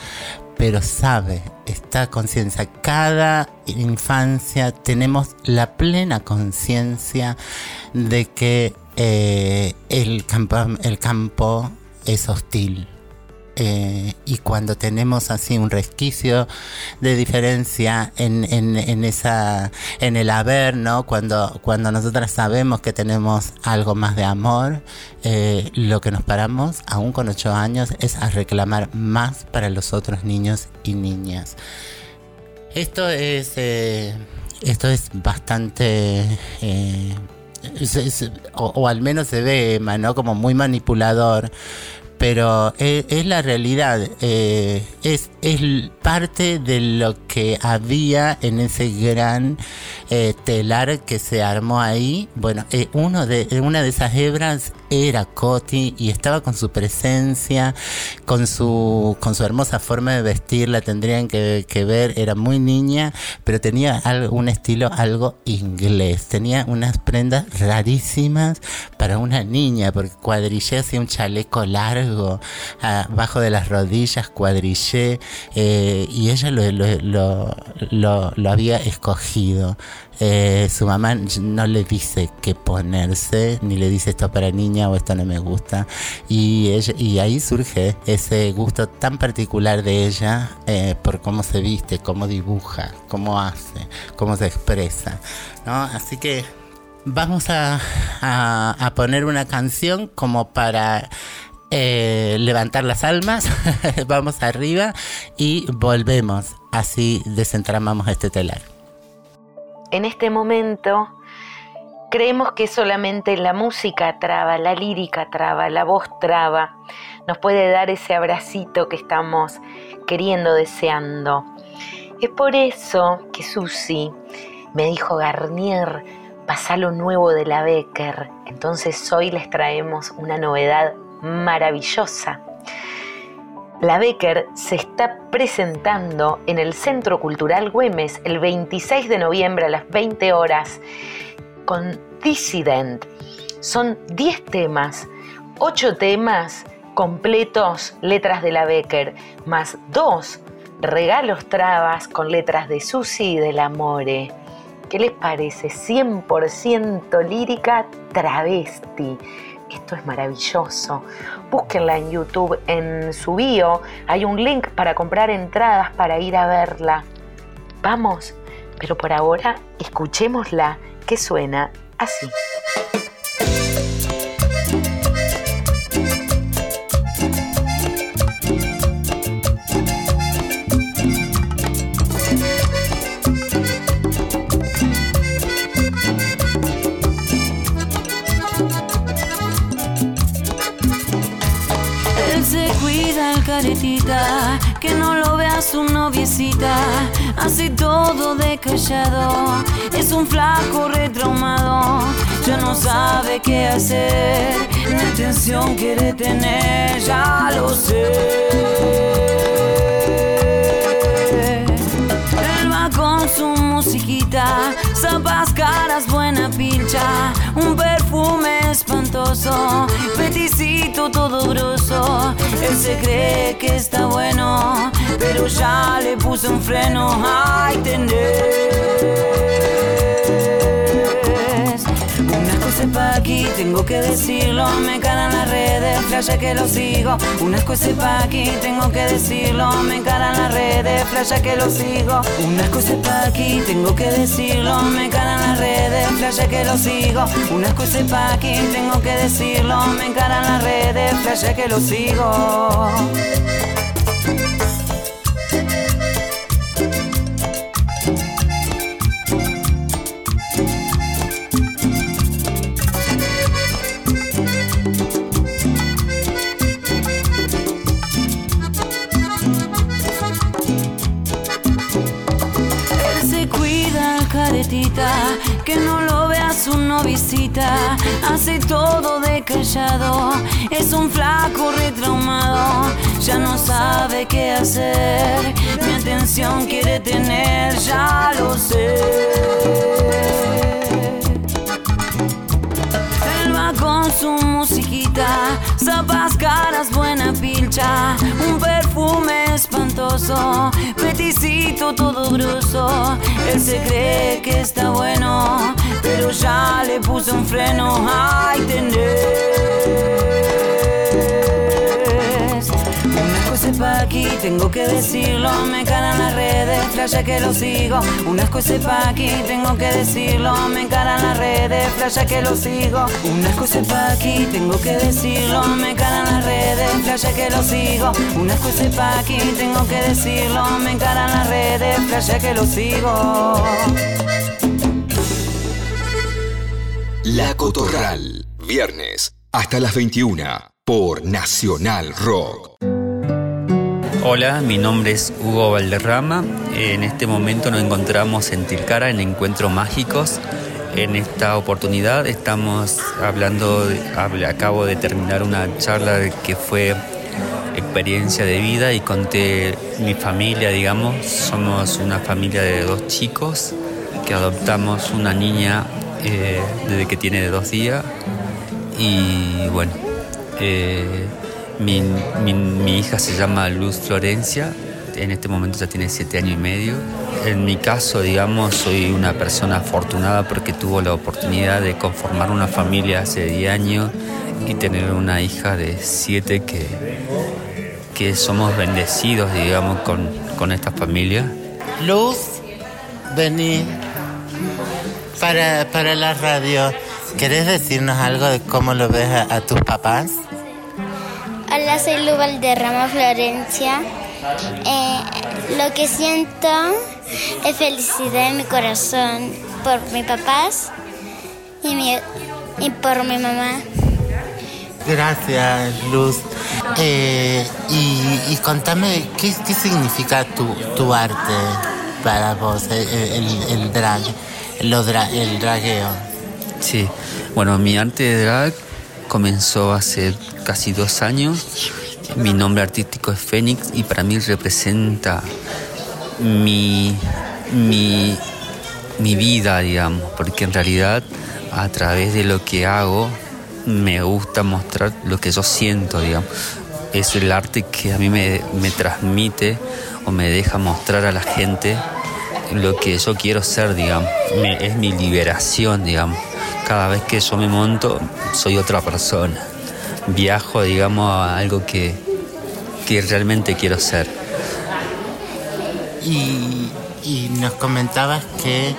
Speaker 1: pero sabe, está conciencia. Cada infancia tenemos la plena conciencia de que eh, el, campo, el campo es hostil. Eh, y cuando tenemos así un resquicio de diferencia en, en, esa en el haber no cuando cuando nosotras sabemos que tenemos algo más de amor eh, lo que nos paramos aún con ocho años es a reclamar más para los otros niños y niñas esto es eh, esto es bastante o, al menos se ve ¿no? como muy manipulador pero es, es la realidad, eh, es, es, parte de lo que había en ese gran eh, telar que se armó ahí. Bueno, eh, uno de, una de esas hebras era Coti y estaba con su presencia, con su, con su hermosa forma de vestir, la tendrían que, ver, era muy niña, pero tenía algo, un estilo algo inglés, tenía unas prendas rarísimas para una niña, porque cuadrillé hacía un chaleco largo, abajo de las rodillas, cuadrillé, eh, y ella lo, lo había escogido. Eh, su mamá no le dice qué ponerse, ni le dice esto para niña o esto no me gusta. Y, ahí surge ese gusto tan particular de ella eh, por cómo se viste, cómo dibuja, cómo hace, cómo se expresa. ¿no? Así que vamos a poner una canción como para eh, levantar las almas, vamos arriba y volvemos. Así desentramamos este telar.
Speaker 4: En este momento creemos que solamente la música traba, la lírica traba, la voz traba, nos puede dar ese abracito que estamos queriendo, deseando. Es por eso que Susi me dijo Garnier, pasa lo nuevo de la Becker. Entonces hoy les traemos una novedad maravillosa. La Becker se está presentando en el Centro Cultural Güemes el 26 de noviembre a las 20 horas con Dissident. Son 10 temas, 8 temas completos, letras de la Becker, más 2 regalos trabas con letras de Susi y del Amore. ¿Qué les parece? 100% lírica travesti. Esto es maravilloso. Búsquenla en YouTube, en su bio hay un link para comprar entradas para ir a verla. Vamos, pero por ahora escuchémosla que suena así.
Speaker 9: que no lo vea su noviecita, así todo de callado, es un flaco retraumado, ya no sabe qué hacer, la atención quiere tener, ya lo sé. Él va con su musiquita, zapas caras, buena pincha, un perro espantoso, peticito todo grosso. Él se cree que está bueno, pero ya le puse un freno. Ay, tenés. Una cosa pa' aquí, tengo que decirlo. Me encaran las redes, flasha que lo sigo. Una cosa pa' aquí, tengo que decirlo. Me encaran las redes, flasha que lo sigo. Una cosa pa' aquí, tengo que decirlo. Me encaran las redes, flasha que lo sigo. Una cosa pa' aquí, tengo que decirlo. Me encaran las redes, flasha que lo sigo. Novicita. Hace todo de callado, es un flaco retraumado. Ya no sabe qué hacer, mi atención quiere tener, ya lo sé. Él va con su musiquita, zapas caras, buena pilcha, un perfume espantoso, peticito todo grueso. Él se cree que está bueno, pero ya le puse un freno. Ay, tenés. Pa' aquí, tengo que decirlo. Me encaran las redes, flasha que lo sigo. Una cosa pa' aquí, tengo que decirlo. Me encaran las redes, flasha que lo sigo. Una cosa pa' aquí, tengo que decirlo. Me encaran las redes, flasha que lo sigo. Una cosa pa' aquí, tengo que decirlo. Me encaran las redes, flasha que lo sigo.
Speaker 5: La Cotorral. Viernes hasta las 21 por Nacional Rock.
Speaker 10: Hola, mi nombre es Hugo Valderrama. En este momento nos encontramos en Tilcara en Encuentros Mágicos. En esta oportunidad estamos hablando, de- acabo de terminar una charla que fue experiencia de vida y conté mi familia, digamos. Somos una familia de dos chicos que adoptamos una niña eh, desde que tiene dos días. Y bueno, eh, mi, hija se llama Luz Florencia, en este momento ya tiene siete años y medio. En mi caso, digamos, soy una persona afortunada porque tuvo la oportunidad de conformar una familia hace 10 años y tener una hija de siete que, que somos bendecidos, digamos, con, con esta familia.
Speaker 1: Luz, vení para, para la radio. ¿Querés decirnos algo de cómo lo ves a tus papás?
Speaker 8: Hola, soy Lu Valderrama Florencia. Eh, lo que siento es felicidad en mi corazón por mis papás y, mi- y por mi mamá.
Speaker 1: Gracias, Luz. Eh, y, y contame, ¿qué, qué significa tu, tu arte para vos, el, el, el drag, lo dra- el dragueo?
Speaker 10: Sí, bueno, mi arte de drag comenzó hace casi dos años. Mi nombre artístico es Fénix y para mí representa mi, mi, mi vida, digamos, porque en realidad a través de lo que hago me gusta mostrar lo que yo siento, digamos. Es el arte que a mí me, me transmite o me deja mostrar a la gente lo que yo quiero ser, digamos. Es mi liberación, digamos. Cada vez que yo me monto, soy otra persona. Viajo, digamos, a algo que, que realmente quiero ser.
Speaker 1: Y, y nos comentabas que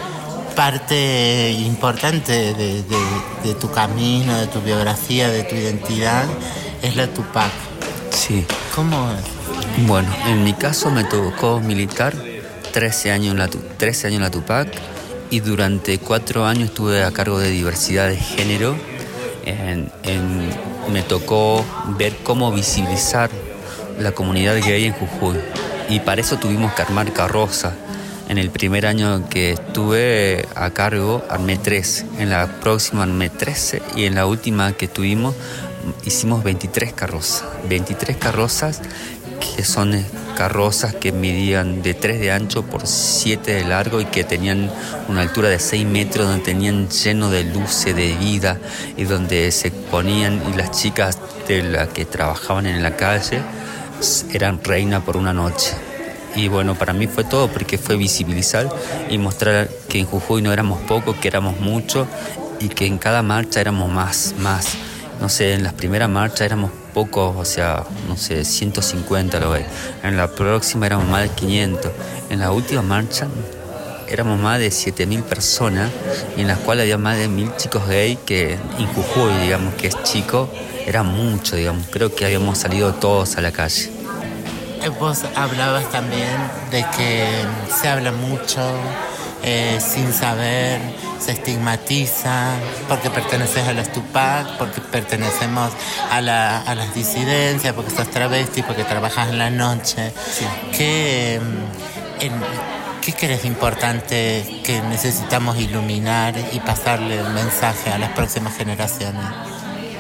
Speaker 1: parte importante de, de- de tu camino, de tu biografía, de tu identidad, es la Tupac.
Speaker 10: Sí.
Speaker 1: ¿Cómo es?
Speaker 10: Bueno, en mi caso me tocó militar 13 años en la, Tu- 13 años en la Tupac y durante cuatro años estuve a cargo de diversidad de género. Me tocó ver cómo visibilizar la comunidad gay en Jujuy y para eso tuvimos que armar carroza. En el primer año que estuve a cargo armé tres, en la próxima armé 13 y en la última que tuvimos hicimos 23 carrozas. 23 carrozas que son eh, carrozas que medían de 3 de ancho por 7 de largo y que tenían una altura de 6 metros, donde tenían lleno de luces, de vida y donde se ponían y las chicas de las que trabajaban en la calle eran reina por una noche. Y bueno, para mí fue todo porque fue visibilizar y mostrar que en Jujuy no éramos pocos, que éramos muchos y que en cada marcha éramos más, más. No sé, en las primeras marchas éramos pocos, o sea, no sé, 150 lo ve. En la próxima éramos más de 500. En la última marcha éramos más de 7.000 personas y en las cuales había más de 1.000 chicos gay que en Jujuy, digamos, que es chico, era mucho, digamos. Creo que habíamos salido todos a la calle.
Speaker 1: Eh, Vos hablabas también de que se habla mucho eh, sin saber, se estigmatiza porque perteneces a los Tupac, porque pertenecemos a, la- a las disidencias, porque sos travesti, porque trabajas en la noche. ¿Qué, en- ¿Qué crees importante que necesitamos iluminar y pasarle el mensaje a las próximas generaciones?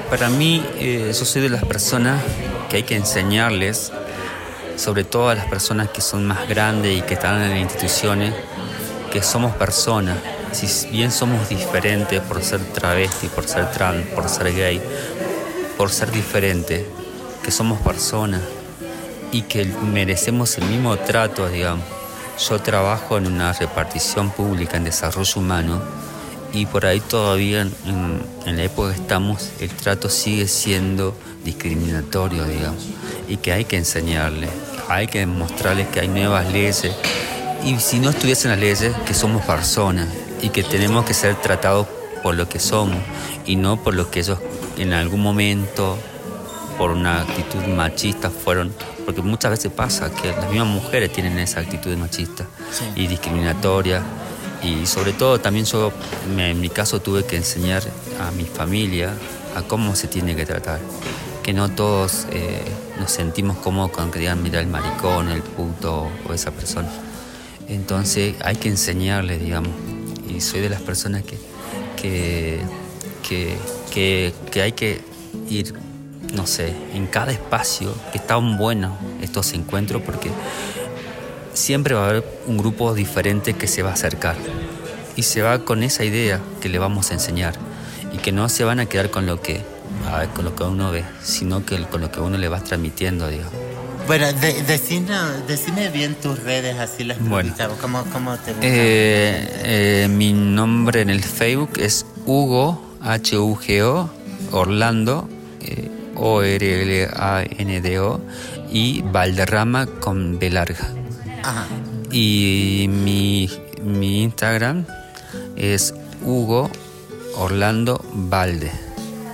Speaker 10: Para mí, eh, yo soy de las personas que hay que enseñarles, sobre todo a las personas que son más grandes y que están en las instituciones, que somos personas. Si bien somos diferentes por ser travesti, por ser trans, por ser gay, por ser diferente, que somos personas y que merecemos el mismo trato, digamos. Yo trabajo en una repartición pública en desarrollo humano y por ahí todavía en, en- la época que estamos el trato sigue siendo discriminatorio, digamos, y que hay que enseñarle, hay que mostrarles que hay nuevas leyes y si no estuviesen las leyes, que somos personas y que tenemos que ser tratados por lo que somos y no por lo que ellos en algún momento por una actitud machista fueron, porque muchas veces pasa que las mismas mujeres tienen esa actitud machista y discriminatoria. Y sobre todo también yo en mi caso tuve que enseñar a mi familia a cómo se tiene que tratar, que no todos eh, nos sentimos cómodos con que digan mira el maricón, el puto o esa persona. Entonces hay que enseñarles, digamos, y soy de las personas que, que, que, que, hay que ir, no sé, en cada espacio, que están buenos estos encuentros, porque siempre va a haber un grupo diferente que se va a acercar. Y se va con esa idea que le vamos a enseñar. Y que no se van a quedar con lo que, con lo que uno ve, sino que con lo que uno le va transmitiendo, digamos.
Speaker 1: Bueno, de, decime bien tus redes, así las
Speaker 10: Bueno.
Speaker 1: publicamos. ¿Cómo, cómo te buscamos?
Speaker 10: Eh, eh, mi nombre en el Facebook es Hugo, H-U-G-O, Orlando, eh, O-R-L-A-N-D-O, y Valderrama con B larga.
Speaker 1: Ajá.
Speaker 10: Y mi, mi Instagram es Hugo Orlando Valde.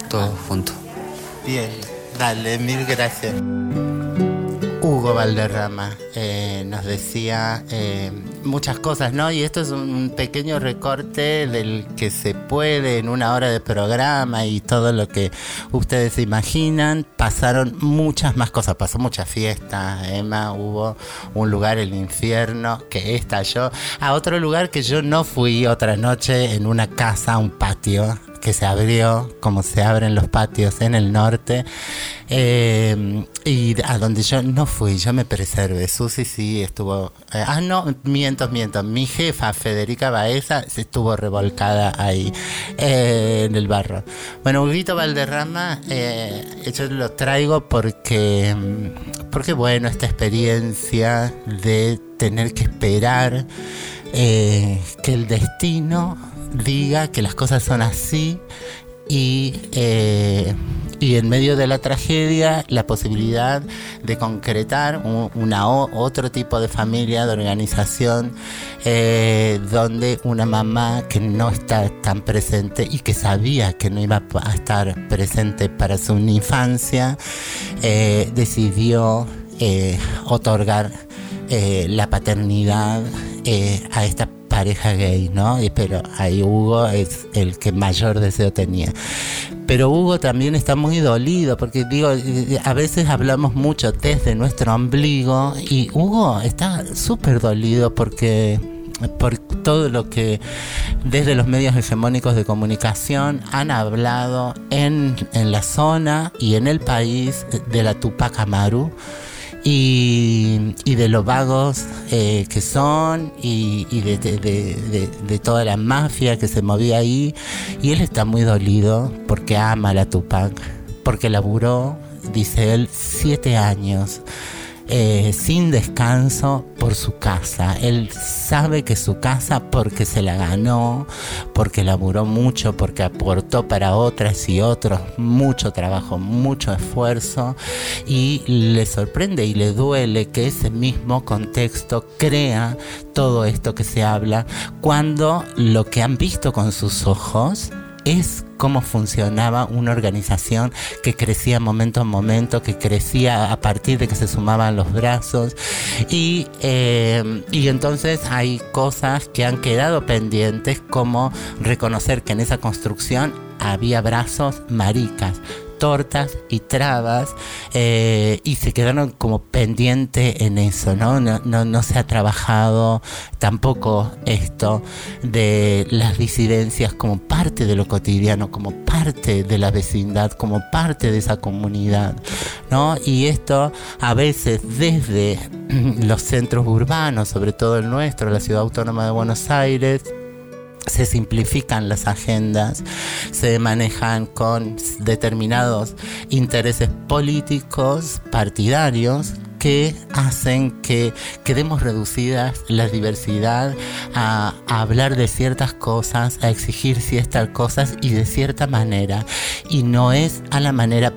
Speaker 10: Todo junto.
Speaker 1: Bien, dale, mil gracias. Hugo Valderrama eh, nos decía eh, muchas cosas, ¿no? Y esto es un pequeño recorte del que se puede en una hora de programa y todo lo que ustedes imaginan. Pasaron muchas más cosas, pasó muchas fiestas, Emma, hubo un lugar, el infierno, que estalló. A otro lugar que yo no fui otra noche en una casa, un patio, que se abrió, como se abren los patios en el norte, eh, y a donde yo no fui, yo me preservé. Susi sí estuvo. eh, ah, no, miento. Mi jefa, Federica Baeza, se estuvo revolcada ahí, eh, en el barro. Bueno, Huguito Valderrama, eh, yo lo traigo porque, mm, porque, bueno, esta experiencia de tener que esperar eh, que el destino diga que las cosas son así y, eh, y en medio de la tragedia la posibilidad de concretar un- una otro tipo de familia, de organización, eh, donde una mamá que no está tan presente y que sabía que no iba a estar presente para su infancia, eh, decidió eh, otorgar la paternidad a esta pareja gay, ¿no? Pero ahí Hugo es el que mayor deseo tenía. Pero Hugo también está muy dolido, porque digo, a veces hablamos mucho desde nuestro ombligo y Hugo está súper dolido porque por todo lo que desde los medios hegemónicos de comunicación han hablado en, en la zona y en el país de la Tupac Amaru y, de lo vagos eh, que son y, de- de- de- de toda la mafia que se movía ahí. Y él está muy dolido porque ama a la Tupac, porque laburó, dice él, siete años. Eh, sin descanso por su casa. Él sabe que su casa porque se la ganó, porque laburó mucho, porque aportó para otras y otros mucho trabajo, mucho esfuerzo y le sorprende y le duele que ese mismo contexto crea todo esto que se habla cuando lo que han visto con sus ojos es cómo funcionaba una organización que crecía momento a momento, que crecía a partir de que se sumaban los brazos. Y, eh, y entonces hay cosas que han quedado pendientes como reconocer que en esa construcción había brazos maricas tortas y trabas eh, y se quedaron como pendiente en eso, ¿no? No, no, no se ha trabajado tampoco esto de las disidencias como parte de lo cotidiano, como parte de la vecindad, como parte de esa comunidad, ¿no? Y esto a veces desde los centros urbanos, sobre todo el nuestro, la ciudad autónoma de Buenos Aires, se simplifican las agendas, se manejan con determinados intereses políticos, partidarios, que hacen que quedemos reducidas la diversidad a, a hablar de ciertas cosas, a exigir ciertas cosas y de cierta manera. Y no es a la manera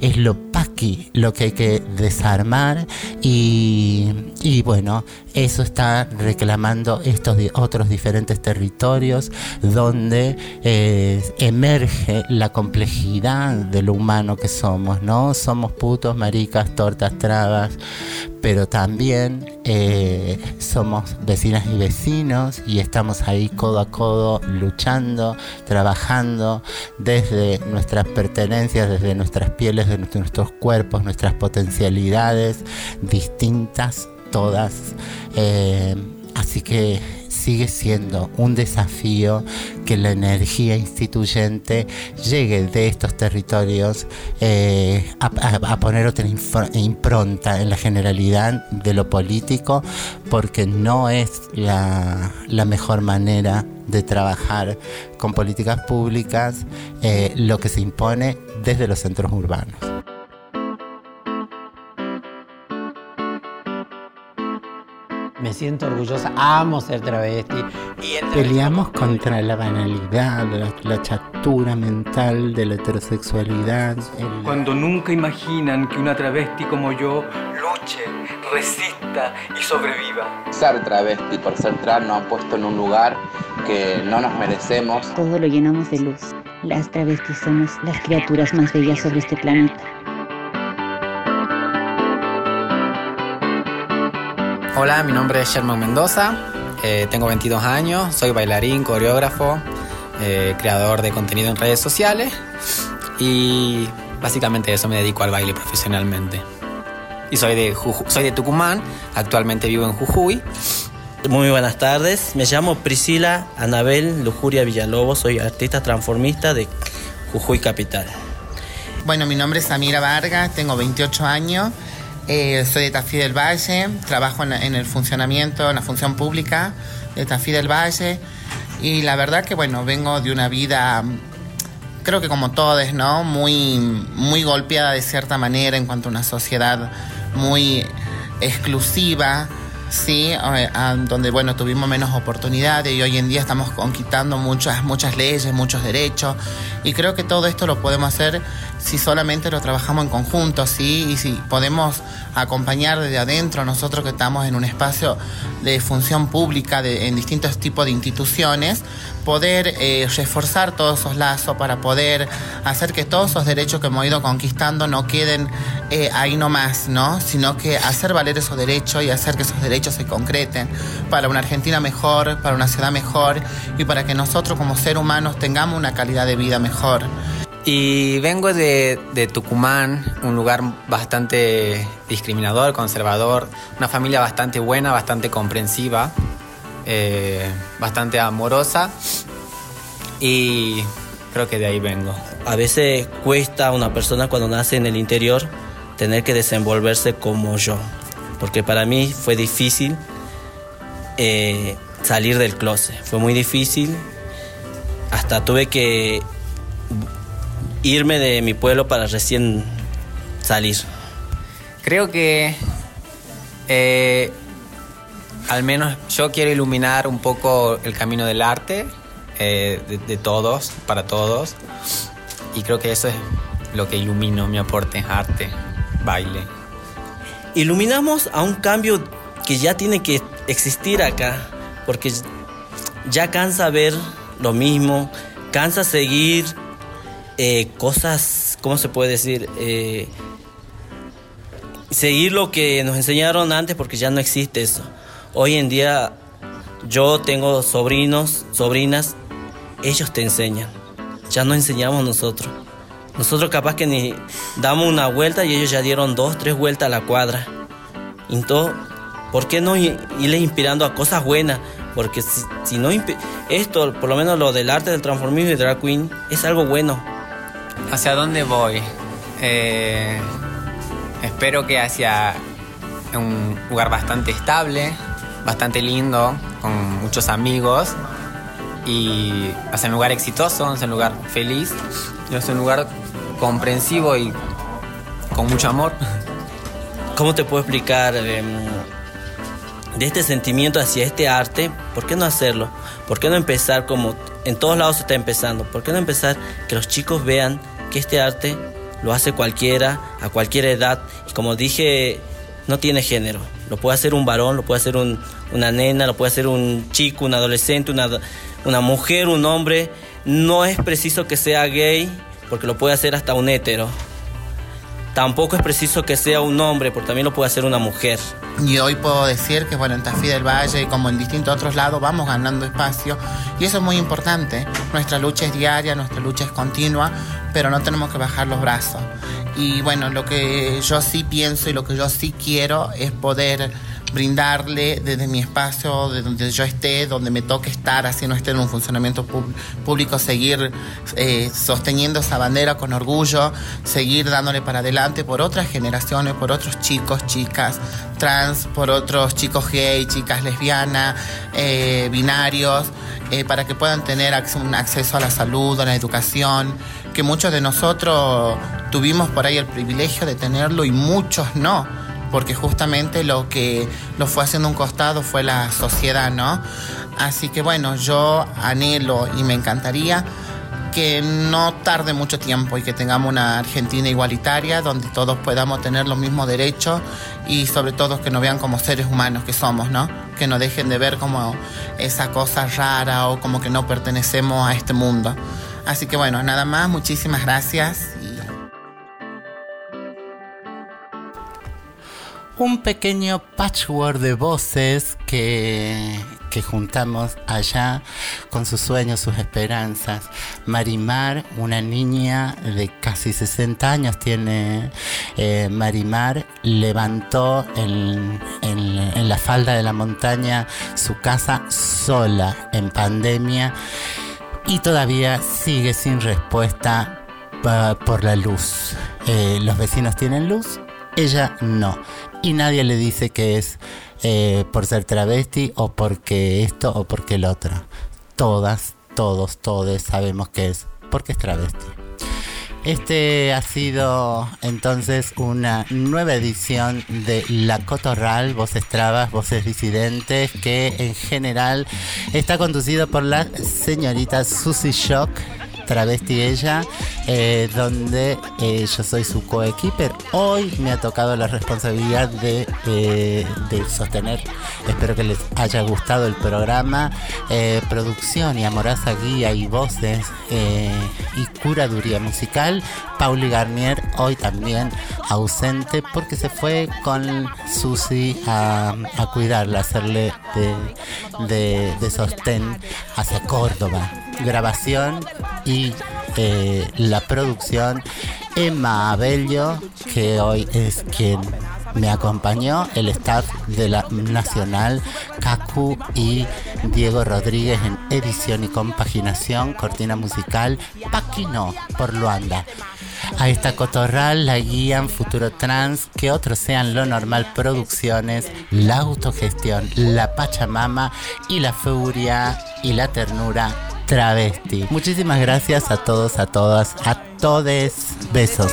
Speaker 1: es lo paqui lo que hay que desarmar y, y bueno, eso está reclamando estos otros diferentes territorios donde eh, emerge la complejidad de lo humano que somos, ¿no? Somos putos, maricas, tortas, trabas, pero también eh, somos vecinas y vecinos y estamos ahí codo a codo luchando, trabajando desde nuestras pertenencias, desde nuestras pieles, de nuestros cuerpos, nuestras potencialidades distintas, todas. Eh, así que sigue siendo un desafío que la energía instituyente llegue de estos territorios eh, a, poner otra impronta en la generalidad de lo político, porque no es la, la mejor manera de trabajar con políticas públicas eh, lo que se impone desde los centros urbanos.
Speaker 11: Me siento orgullosa, amo ser travesti. Y el
Speaker 1: Peleamos contra la banalidad, la, la chatura mental de la heterosexualidad. el-
Speaker 12: Cuando nunca imaginan que una travesti como yo luche, resista y sobreviva.
Speaker 13: Ser travesti por ser trans nos han puesto en un lugar que no nos merecemos.
Speaker 14: Todo lo llenamos de luz. Las travestis somos las criaturas más bellas sobre este planeta.
Speaker 15: Hola, mi nombre es Sherman Mendoza, eh, tengo 22 años, soy bailarín, coreógrafo, eh, creador de contenido en redes sociales y básicamente eso me dedico al baile profesionalmente. Y soy de, Juju- soy de Tucumán, actualmente vivo en Jujuy.
Speaker 16: Muy buenas tardes, me llamo Priscila Anabel Lujuria Villalobos, soy artista transformista de Jujuy Capital.
Speaker 17: Bueno, mi nombre es Samira Vargas, tengo 28 años, eh, soy de Tafí del Valle, trabajo en, el funcionamiento, en la función pública de Tafí del Valle y la verdad que bueno, vengo de una vida, creo que como todos, ¿no? Muy, muy golpeada de cierta manera en cuanto a una sociedad muy exclusiva. Sí, eh, ah, donde bueno tuvimos menos oportunidades y hoy en día estamos conquistando muchas muchas leyes, muchos derechos y creo que todo esto lo podemos hacer si solamente lo trabajamos en conjunto, sí, y si podemos acompañar desde adentro nosotros que estamos en un espacio de función pública de- en distintos tipos de instituciones, poder eh, reforzar todos esos lazos para poder hacer que todos esos derechos que hemos ido conquistando no queden eh, ahí nomás, ¿no? Sino que hacer valer esos derechos y hacer que esos derechos se concreten para una Argentina mejor, para una ciudad mejor y para que nosotros como seres humanos tengamos una calidad de vida mejor.
Speaker 15: Y vengo de, de Tucumán, un lugar bastante discriminador, conservador, una familia bastante buena, bastante comprensiva, eh, bastante amorosa y creo que de ahí vengo.
Speaker 16: A veces cuesta a una persona cuando nace en el interior tener que desenvolverse como yo. Porque para mí fue difícil eh, salir del closet. Fue muy difícil. Hasta tuve que irme de mi pueblo para recién salir.
Speaker 15: Creo que eh, al menos yo quiero iluminar un poco el camino del arte, eh, de, de todos, para todos. Y creo que eso es lo que ilumino mi aporte, arte, baile.
Speaker 16: Iluminamos a un cambio que ya tiene que existir acá, porque ya cansa ver lo mismo, cansa seguir eh, cosas, ¿cómo se puede decir? Eh, seguir lo que nos enseñaron antes porque ya no existe eso. Hoy en día yo tengo sobrinos, sobrinas, ellos te enseñan, ya no enseñamos nosotros. Nosotros capaz que ni damos una vuelta y ellos ya dieron dos, tres vueltas a la cuadra. Entonces, ¿por qué no irles inspirando a cosas buenas? Porque si, si no, esto, por lo menos lo del arte del transformismo y drag queen, es algo bueno.
Speaker 15: ¿Hacia dónde voy? Eh, espero que hacia un lugar bastante estable, bastante lindo, con muchos amigos y hacia un lugar exitoso, hacia un lugar feliz hacia un lugar comprensivo y con mucho amor.
Speaker 16: ¿Cómo te puedo explicar em, de este sentimiento hacia este arte? ¿Por qué no hacerlo? ¿Por qué no empezar como en todos lados se está empezando? ¿Por qué no empezar que los chicos vean que este arte lo hace cualquiera, a cualquier edad? Y como dije, no tiene género. Lo puede hacer un varón, lo puede hacer un- una nena, lo puede hacer un chico, un adolescente, una, una mujer, un hombre. No es preciso que sea gay, porque lo puede hacer hasta un hétero. Tampoco es preciso que sea un hombre, porque también lo puede hacer una mujer.
Speaker 17: Y hoy puedo decir que bueno, en Tafí del Valle, como en distintos otros lados, vamos ganando espacio. Y eso es muy importante. Nuestra lucha es diaria, nuestra lucha es continua, pero no tenemos que bajar los brazos. Y bueno, lo que yo sí pienso y lo que yo sí quiero es poder brindarle desde mi espacio, de donde yo esté, donde me toque estar, así no esté en un funcionamiento público, seguir eh, sosteniendo esa bandera con orgullo, seguir dándole para adelante por otras generaciones, por otros chicos, chicas trans, por otros chicos gay, chicas lesbianas, eh, binarios, eh, para que puedan tener un acceso a la salud, a la educación, que muchos de nosotros tuvimos por ahí el privilegio de tenerlo y muchos no porque justamente lo que lo fue haciendo un costado fue la sociedad, ¿no? Así que bueno, yo anhelo y me encantaría que no tarde mucho tiempo y que tengamos una Argentina igualitaria donde todos podamos tener los mismos derechos y sobre todo que nos vean como seres humanos que somos, ¿no? Que no dejen de ver como esa cosa rara o como que no pertenecemos a este mundo. Así que bueno, nada más, muchísimas gracias.
Speaker 1: Un pequeño patchwork de voces que, que juntamos allá con sus sueños, sus esperanzas. Marimar, una niña de casi 60 años tiene eh, Marimar, levantó en, en- la falda de la montaña su casa sola en pandemia y todavía sigue sin respuesta pa- por la luz. Eh, los vecinos tienen luz, ella no. Y nadie le dice que es eh, por ser travesti o porque esto o porque el otro. Todas, todos, todos sabemos que es porque es travesti. Este ha sido entonces una nueva edición de La Cotorral, Voces Trabas, Voces Disidentes, que en general está conducido por la señorita Susie Shock, travesti ella, eh, donde eh, yo soy su coequiper. Hoy me ha tocado la responsabilidad de, eh, de sostener, espero que les haya gustado el programa, eh, producción y amorosa guía y voces y curaduría musical. Pauli Garnier hoy también ausente porque se fue con Susi a, cuidarla, a hacerle de sostén hacia Córdoba. Grabación y eh, la producción Emma Abello, que hoy es quien me acompañó, el staff de la Nacional, Cacu y Diego Rodríguez en edición y compaginación, cortina musical, Paquino por Luanda. A esta cotorral la guían Futuro Trans, que otros sean lo normal producciones, la autogestión, la Pachamama y la furia y la ternura travesti. Muchísimas gracias a todos, a todas, a todes. Besos.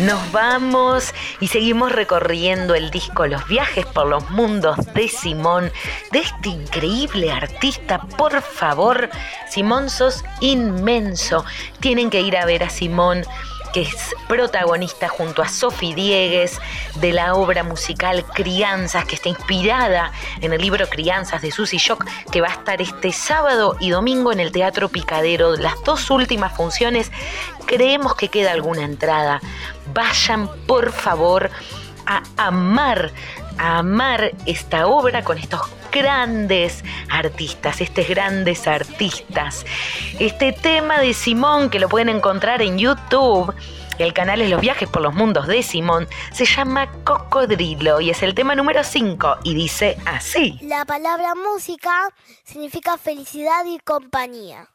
Speaker 4: Nos vamos y seguimos recorriendo el disco Los viajes por los mundos de Simón, de este increíble artista. Por favor, Simón, sos inmenso. Tienen que ir a ver a Simón que es protagonista junto a Sofi Diegues de la obra musical Crianzas, que está inspirada en el libro Crianzas de Susy Shock, que va a estar este sábado y domingo en el Teatro Picadero. Las dos últimas funciones, creemos que queda alguna entrada. Vayan, por favor, a amar a amar esta obra con estos grandes artistas, estos grandes artistas. Este tema de Simón, que lo pueden encontrar en YouTube, el canal es Los Viajes por los Mundos de Simón, se llama Cocodrilo y es el tema número 5 y dice así.
Speaker 18: La palabra música significa felicidad y compañía.